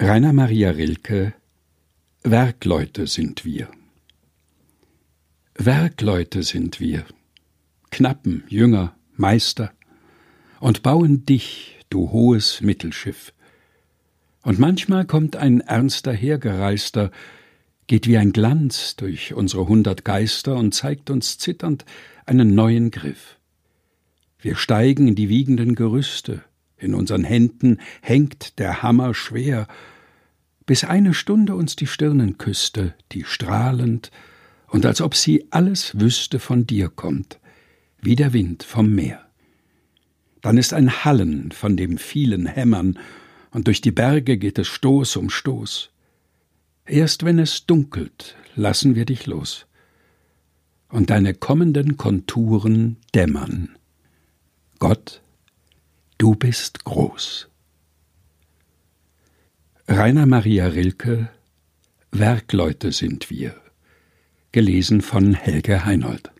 Rainer Maria Rilke Werkleute sind wir. Werkleute sind wir, Knappen, Jünger, Meister, und bauen dich, du hohes Mittelschiff. Und manchmal kommt ein ernster Hergereister, geht wie ein Glanz durch unsere hundert Geister und zeigt uns zitternd einen neuen Griff. Wir steigen in die wiegenden Gerüste, in unseren Händen hängt der Hammer schwer, bis eine Stunde uns die Stirnen küsste, die strahlend und als ob sie alles wüsste von dir kommt, wie der Wind vom Meer. Dann ist ein Hallen von dem vielen Hämmern, und durch die Berge geht es Stoß um Stoß. Erst wenn es dunkelt, lassen wir dich los, und deine kommenden Konturen dämmern. Gott, bist groß. Rainer Maria Rilke Werkleute sind wir. Gelesen von Helge Heinold.